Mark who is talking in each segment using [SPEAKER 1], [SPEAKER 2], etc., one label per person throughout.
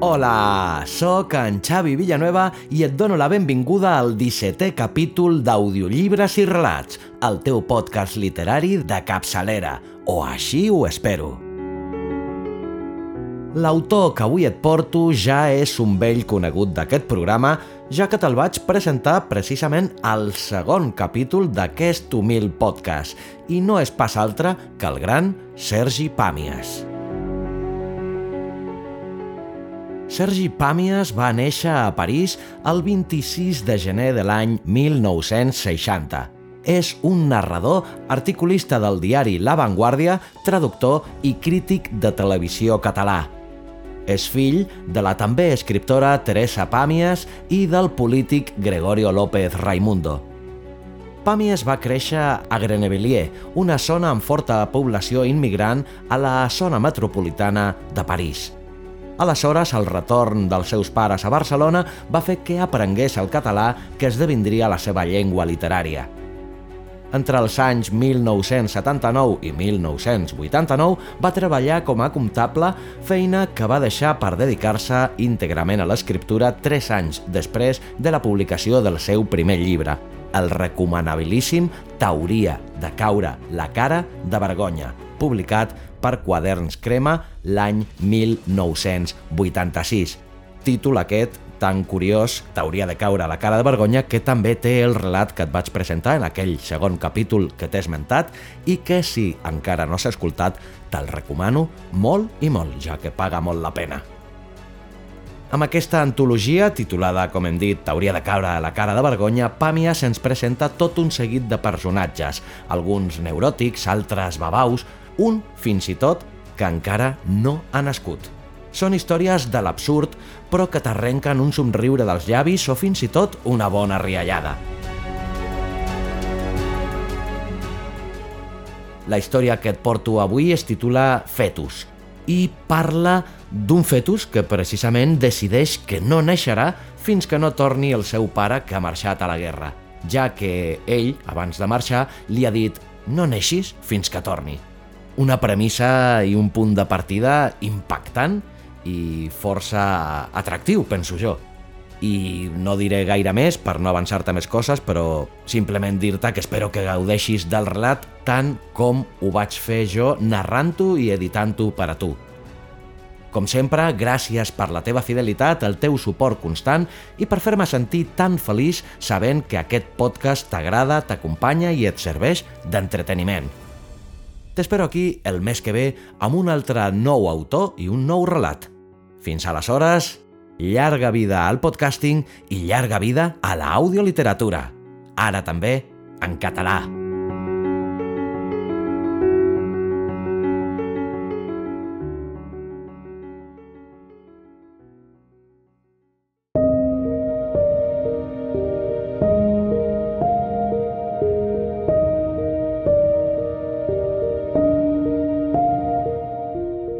[SPEAKER 1] Hola, sóc en Xavi Villanueva i et dono la benvinguda al 17è capítol d'Audiollibres i Relats, el teu podcast literari de capçalera, o així ho espero. L'autor que avui et porto ja és un vell conegut d'aquest programa, ja que te'l vaig presentar precisament al segon capítol d'aquest humil podcast, i no és pas altre que el gran Sergi Pàmies. Sergi Pàmies va néixer a París el 26 de gener de l'any 1960. És un narrador, articulista del diari La Vanguardia, traductor i crític de televisió català. És fill de la també escriptora Teresa Pàmies i del polític Gregorio López Raimundo. Pàmies va créixer a Grenevilliers, una zona amb forta població immigrant a la zona metropolitana de París. Aleshores, el retorn dels seus pares a Barcelona va fer que aprengués el català que esdevindria la seva llengua literària. Entre els anys 1979 i 1989 va treballar com a comptable, feina que va deixar per dedicar-se íntegrament a l'escriptura tres anys després de la publicació del seu primer llibre, el recomanabilíssim Teoria de caure la cara de vergonya, publicat per Quaderns Crema l'any 1986. Títol aquest tan curiós, t'hauria de caure la cara de vergonya, que també té el relat que et vaig presentar en aquell segon capítol que t'he esmentat i que, si encara no s'ha escoltat, te'l recomano molt i molt, ja que paga molt la pena. Amb aquesta antologia, titulada, com hem dit, T'hauria de caure a la cara de vergonya, Pàmia se'ns presenta tot un seguit de personatges, alguns neuròtics, altres babaus, un, fins i tot, que encara no ha nascut. Són històries de l'absurd, però que t'arrenquen un somriure dels llavis o fins i tot una bona riallada. La història que et porto avui es titula Fetus i parla d'un fetus que precisament decideix que no neixerà fins que no torni el seu pare que ha marxat a la guerra, ja que ell, abans de marxar, li ha dit no neixis fins que torni. Una premissa i un punt de partida impactant i força atractiu, penso jo. I no diré gaire més per no avançar-te més coses, però simplement dir-te que espero que gaudeixis del relat tant com ho vaig fer jo narrant-ho i editant-ho per a tu. Com sempre, gràcies per la teva fidelitat, el teu suport constant i per fer-me sentir tan feliç sabent que aquest podcast t'agrada, t'acompanya i et serveix d'entreteniment. T'espero aquí el mes que ve amb un altre nou autor i un nou relat. Fins aleshores, llarga vida al podcasting i llarga vida a l'audioliteratura. Ara també en català.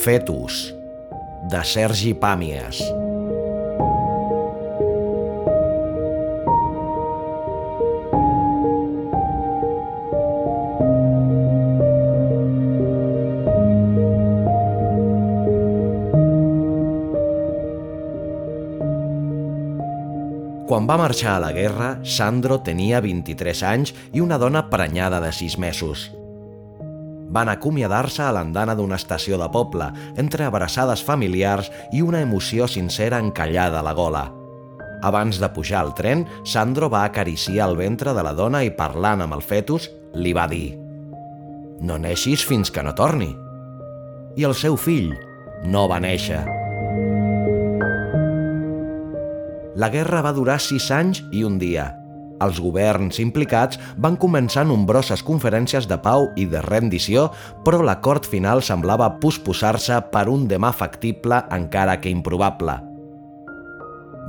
[SPEAKER 1] Fetus, de Sergi Pàmies. Va marxar a la guerra, Sandro tenia 23 anys i una dona prenyada de 6 mesos van acomiadar-se a l'andana d'una estació de poble, entre abraçades familiars i una emoció sincera encallada a la gola. Abans de pujar al tren, Sandro va acariciar el ventre de la dona i parlant amb el fetus, li va dir «No neixis fins que no torni». I el seu fill no va néixer. La guerra va durar sis anys i un dia, Els governs implicats van començar nombroses conferències de pau i de rendició, però l'acord final semblava posposar-se per un demà factible encara que improbable.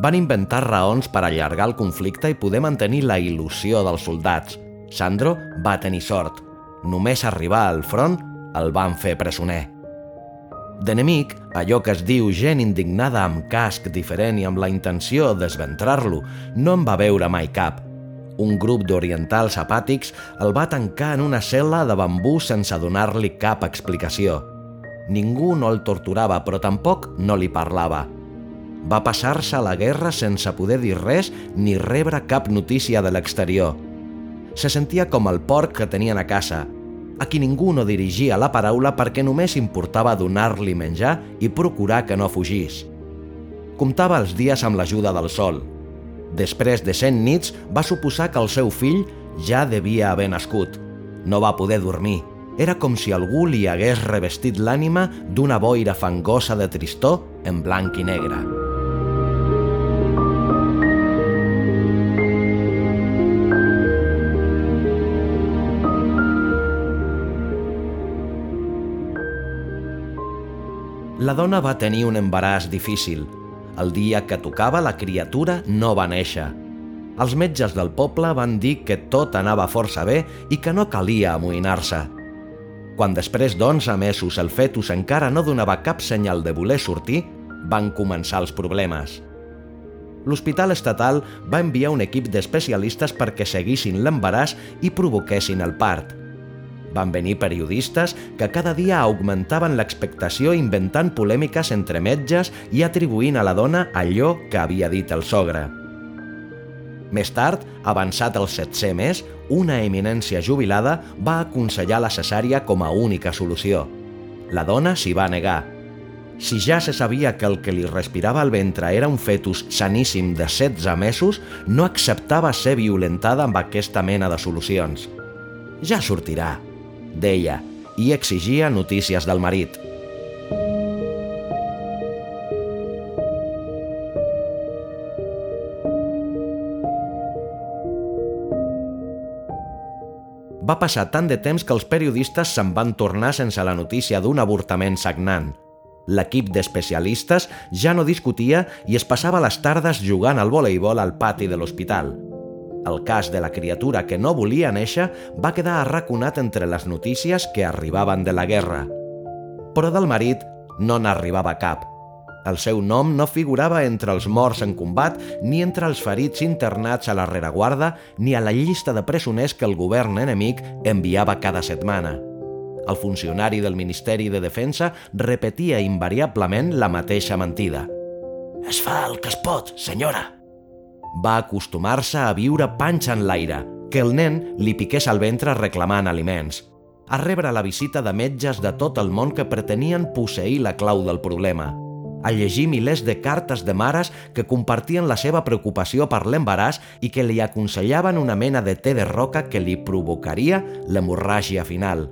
[SPEAKER 1] Van inventar raons per allargar el conflicte i poder mantenir la il·lusió dels soldats. Sandro va tenir sort. Només arribar al front el van fer presoner. D'enemic, allò que es diu gent indignada amb casc diferent i amb la intenció d'esventrar-lo, no en va veure mai cap – un grup d'orientals apàtics el va tancar en una cel·la de bambú sense donar-li cap explicació. Ningú no el torturava, però tampoc no li parlava. Va passar-se la guerra sense poder dir res ni rebre cap notícia de l'exterior. Se sentia com el porc que tenien a casa, a qui ningú no dirigia la paraula perquè només importava donar-li menjar i procurar que no fugís. Comptava els dies amb l'ajuda del sol, Després de cent nits, va suposar que el seu fill ja devia haver nascut. No va poder dormir. Era com si algú li hagués revestit l'ànima d'una boira fangosa de tristor en blanc i negre. La dona va tenir un embaràs difícil, el dia que tocava, la criatura no va néixer. Els metges del poble van dir que tot anava força bé i que no calia amoïnar-se. Quan després d'11 mesos el fetus encara no donava cap senyal de voler sortir, van començar els problemes. L'Hospital Estatal va enviar un equip d'especialistes perquè seguissin l'embaràs i provoquessin el part – van venir periodistes que cada dia augmentaven l'expectació inventant polèmiques entre metges i atribuint a la dona allò que havia dit el sogre. Més tard, avançat el 700 mes, una eminència jubilada va aconsellar la cesària com a única solució. La dona s'hi va negar. Si ja se sabia que el que li respirava al ventre era un fetus saníssim de 16 mesos, no acceptava ser violentada amb aquesta mena de solucions. Ja sortirà, deia, i exigia notícies del marit. Va passar tant de temps que els periodistes se'n van tornar sense la notícia d'un avortament sagnant. L'equip d'especialistes ja no discutia i es passava les tardes jugant al voleibol al pati de l'hospital. El cas de la criatura que no volia néixer va quedar arraconat entre les notícies que arribaven de la guerra. Però del marit no n'arribava cap. El seu nom no figurava entre els morts en combat, ni entre els ferits internats a la rereguarda, ni a la llista de presoners que el govern enemic enviava cada setmana. El funcionari del Ministeri de Defensa repetia invariablement la mateixa mentida. «Es fa el que es pot, senyora», va acostumar-se a viure panxa en l'aire, que el nen li piqués al ventre reclamant aliments, a rebre la visita de metges de tot el món que pretenien posseir la clau del problema, a llegir milers de cartes de mares que compartien la seva preocupació per l'embaràs i que li aconsellaven una mena de té de roca que li provocaria l'hemorràgia final,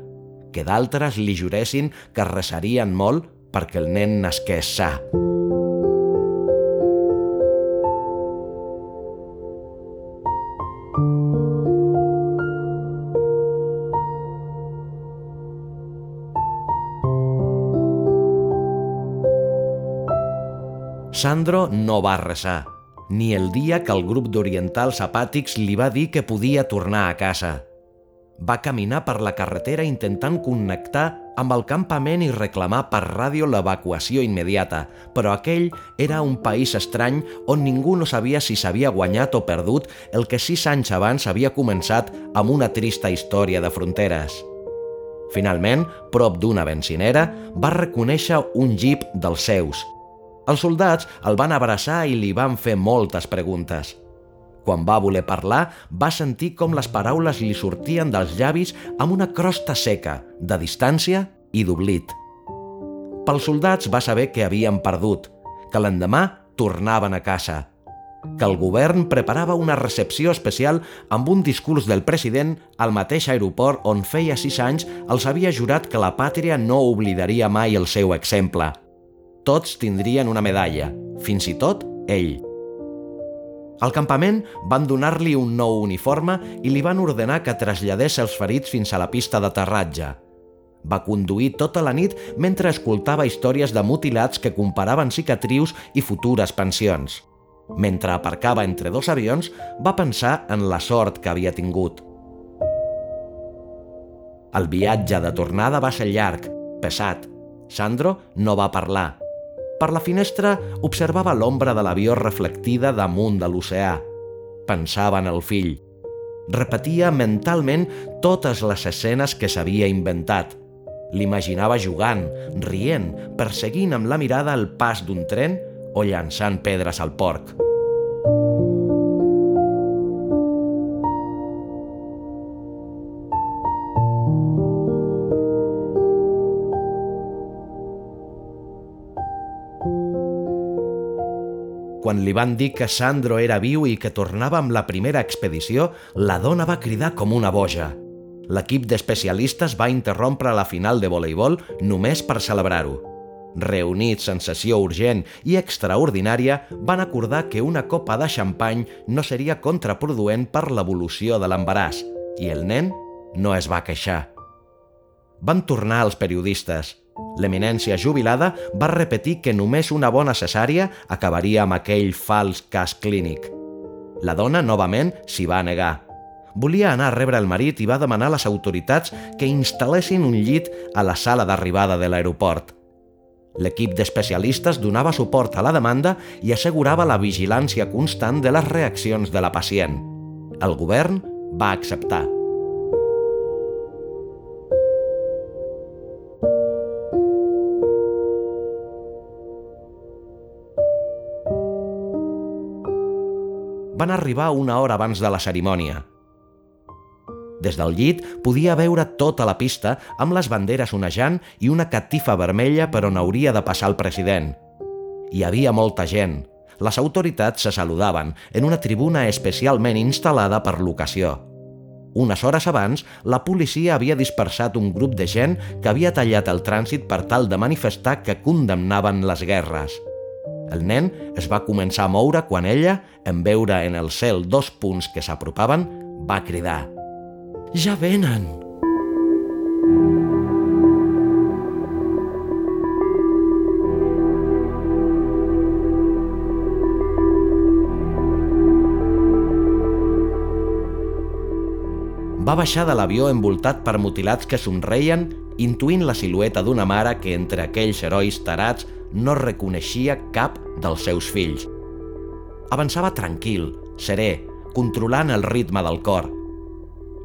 [SPEAKER 1] que d'altres li juressin que resarien molt perquè el nen nasqués sa. Sandro no va resar, ni el dia que el grup d'orientals apàtics li va dir que podia tornar a casa. Va caminar per la carretera intentant connectar amb el campament i reclamar per ràdio l'evacuació immediata, però aquell era un país estrany on ningú no sabia si s'havia guanyat o perdut el que sis anys abans havia començat amb una trista història de fronteres. Finalment, prop d'una bencinera, va reconèixer un jeep dels seus, els soldats el van abraçar i li van fer moltes preguntes. Quan va voler parlar, va sentir com les paraules li sortien dels llavis amb una crosta seca, de distància i d'oblit. Pels soldats va saber que havien perdut, que l'endemà tornaven a casa, que el govern preparava una recepció especial amb un discurs del president al mateix aeroport on feia sis anys els havia jurat que la pàtria no oblidaria mai el seu exemple – tots tindrien una medalla, fins i tot ell. Al campament van donar-li un nou uniforme i li van ordenar que traslladés els ferits fins a la pista d'aterratge. Va conduir tota la nit mentre escoltava històries de mutilats que comparaven cicatrius i futures pensions. Mentre aparcava entre dos avions, va pensar en la sort que havia tingut. El viatge de tornada va ser llarg, pesat. Sandro no va parlar, per la finestra observava l'ombra de l'avió reflectida damunt de l'oceà. Pensava en el fill. Repetia mentalment totes les escenes que s'havia inventat. L'imaginava jugant, rient, perseguint amb la mirada el pas d'un tren o llançant pedres al porc. Quan li van dir que Sandro era viu i que tornava amb la primera expedició, la dona va cridar com una boja. L'equip d'especialistes va interrompre la final de voleibol només per celebrar-ho. Reunits en sessió urgent i extraordinària, van acordar que una copa de xampany no seria contraproduent per l'evolució de l'embaràs, i el nen no es va queixar. Van tornar als periodistes. L'eminència jubilada va repetir que només una bona cesària acabaria amb aquell fals cas clínic. La dona, novament, s'hi va negar. Volia anar a rebre el marit i va demanar a les autoritats que instal·lessin un llit a la sala d'arribada de l'aeroport. L'equip d'especialistes donava suport a la demanda i assegurava la vigilància constant de les reaccions de la pacient. El govern va acceptar. Van arribar una hora abans de la cerimònia. Des del llit podia veure tota la pista amb les banderes onejant i una catifa vermella per on hauria de passar el president. Hi havia molta gent. Les autoritats se saludaven en una tribuna especialment instal·lada per l'ocasió. Unes hores abans, la policia havia dispersat un grup de gent que havia tallat el trànsit per tal de manifestar que condemnaven les guerres. El nen es va començar a moure quan ella, en veure en el cel dos punts que s'apropaven, va cridar «Ja venen!» Va baixar de l'avió envoltat per mutilats que somreien, intuint la silueta d'una mare que entre aquells herois tarats no reconeixia cap dels seus fills. Avançava tranquil, serè, controlant el ritme del cor.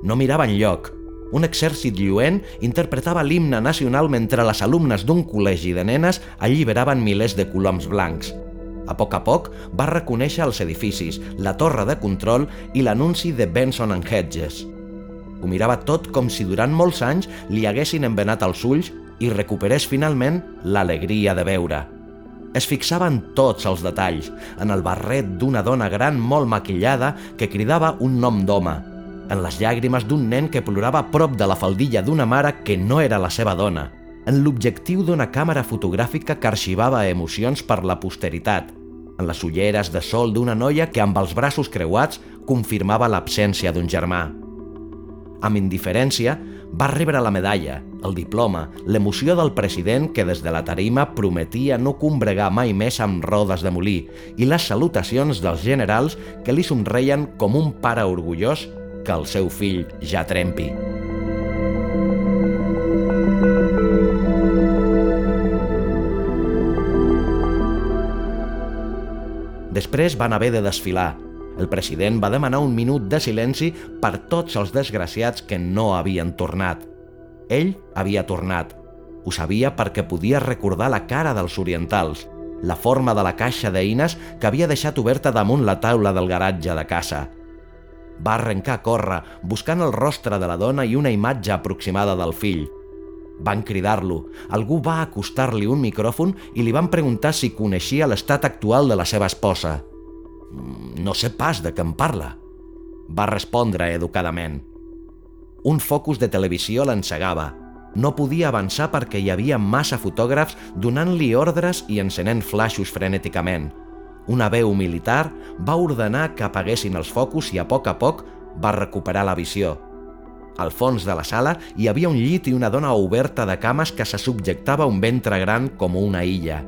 [SPEAKER 1] No mirava enlloc. Un exèrcit lluent interpretava l'himne nacional mentre les alumnes d'un col·legi de nenes alliberaven milers de coloms blancs. A poc a poc va reconèixer els edificis, la torre de control i l'anunci de Benson and Hedges. Ho mirava tot com si durant molts anys li haguessin envenat els ulls i recuperés finalment l'alegria de veure. Es fixava en tots els detalls, en el barret d'una dona gran molt maquillada que cridava un nom d'home, en les llàgrimes d'un nen que plorava prop de la faldilla d'una mare que no era la seva dona, en l'objectiu d'una càmera fotogràfica que arxivava emocions per la posteritat, en les ulleres de sol d'una noia que amb els braços creuats confirmava l'absència d'un germà. Amb indiferència, va rebre la medalla, el diploma, l'emoció del president que des de la tarima prometia no combregar mai més amb rodes de molí i les salutacions dels generals que li somreien com un pare orgullós que el seu fill ja trempi. Després van haver de desfilar, el president va demanar un minut de silenci per tots els desgraciats que no havien tornat. Ell havia tornat. Ho sabia perquè podia recordar la cara dels orientals, la forma de la caixa d'eines que havia deixat oberta damunt la taula del garatge de casa. Va arrencar a córrer, buscant el rostre de la dona i una imatge aproximada del fill. Van cridar-lo. Algú va acostar-li un micròfon i li van preguntar si coneixia l'estat actual de la seva esposa. No sé pas de què em parla, va respondre educadament. Un focus de televisió l'encegava. No podia avançar perquè hi havia massa fotògrafs donant-li ordres i encenent flaixos frenèticament. una veu militar va ordenar que apaguessin els focus i a poc a poc va recuperar la visió. Al fons de la sala hi havia un llit i una dona oberta de cames que se subjectava un ventre gran com una illa.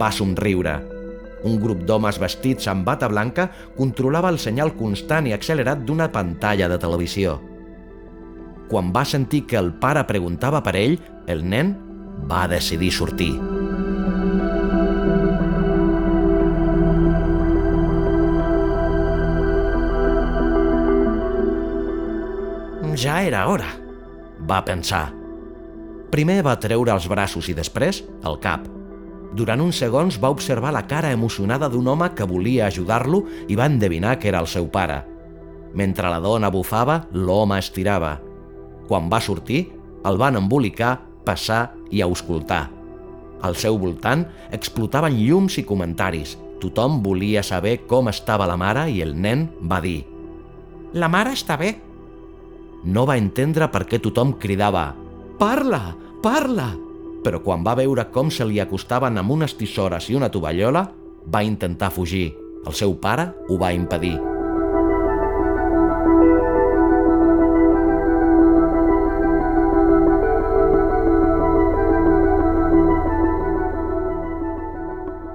[SPEAKER 1] Va somriure. Un grup d'homes vestits amb bata blanca controlava el senyal constant i accelerat d'una pantalla de televisió. Quan va sentir que el pare preguntava per ell, el nen va decidir sortir. Ja era hora, va pensar. Primer va treure els braços i després el cap. Durant uns segons va observar la cara emocionada d'un home que volia ajudar-lo i va endevinar que era el seu pare. Mentre la dona bufava, l'home estirava. Quan va sortir, el van embolicar, passar i auscultar. Al seu voltant explotaven llums i comentaris. Tothom volia saber com estava la mare i el nen va dir «La mare està bé», no va entendre per què tothom cridava «Parla! Parla!» Però quan va veure com se li acostaven amb unes tisores i una tovallola, va intentar fugir. El seu pare ho va impedir.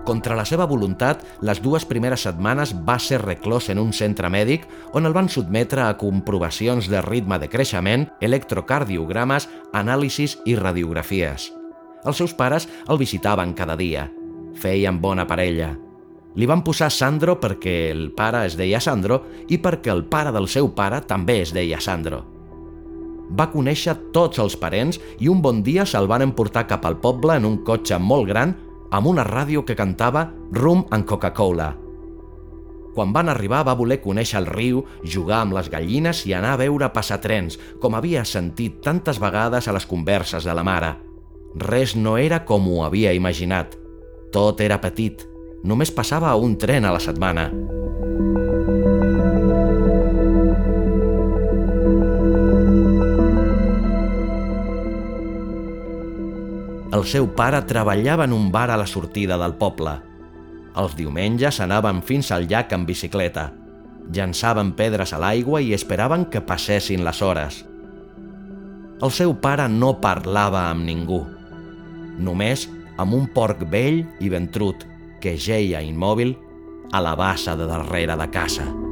[SPEAKER 1] Contra la seva voluntat, les dues primeres setmanes va ser reclòs en un centre mèdic on el van sotmetre a comprovacions de ritme de creixement, electrocardiogrames, anàlisis i radiografies. Els seus pares el visitaven cada dia. Feien bona parella. Li van posar Sandro perquè el pare es deia Sandro i perquè el pare del seu pare també es deia Sandro. Va conèixer tots els parents i un bon dia se'l van emportar cap al poble en un cotxe molt gran amb una ràdio que cantava Rum and Coca-Cola. Quan van arribar va voler conèixer el riu, jugar amb les gallines i anar a veure passar trens, com havia sentit tantes vegades a les converses de la mare. Res no era com ho havia imaginat. Tot era petit. Només passava un tren a la setmana. El seu pare treballava en un bar a la sortida del poble. Els diumenges anaven fins al llac en bicicleta. Llançaven pedres a l'aigua i esperaven que passessin les hores. El seu pare no parlava amb ningú. Només amb un porc vell i ventrut que geia immòbil a la bassa de darrere de casa.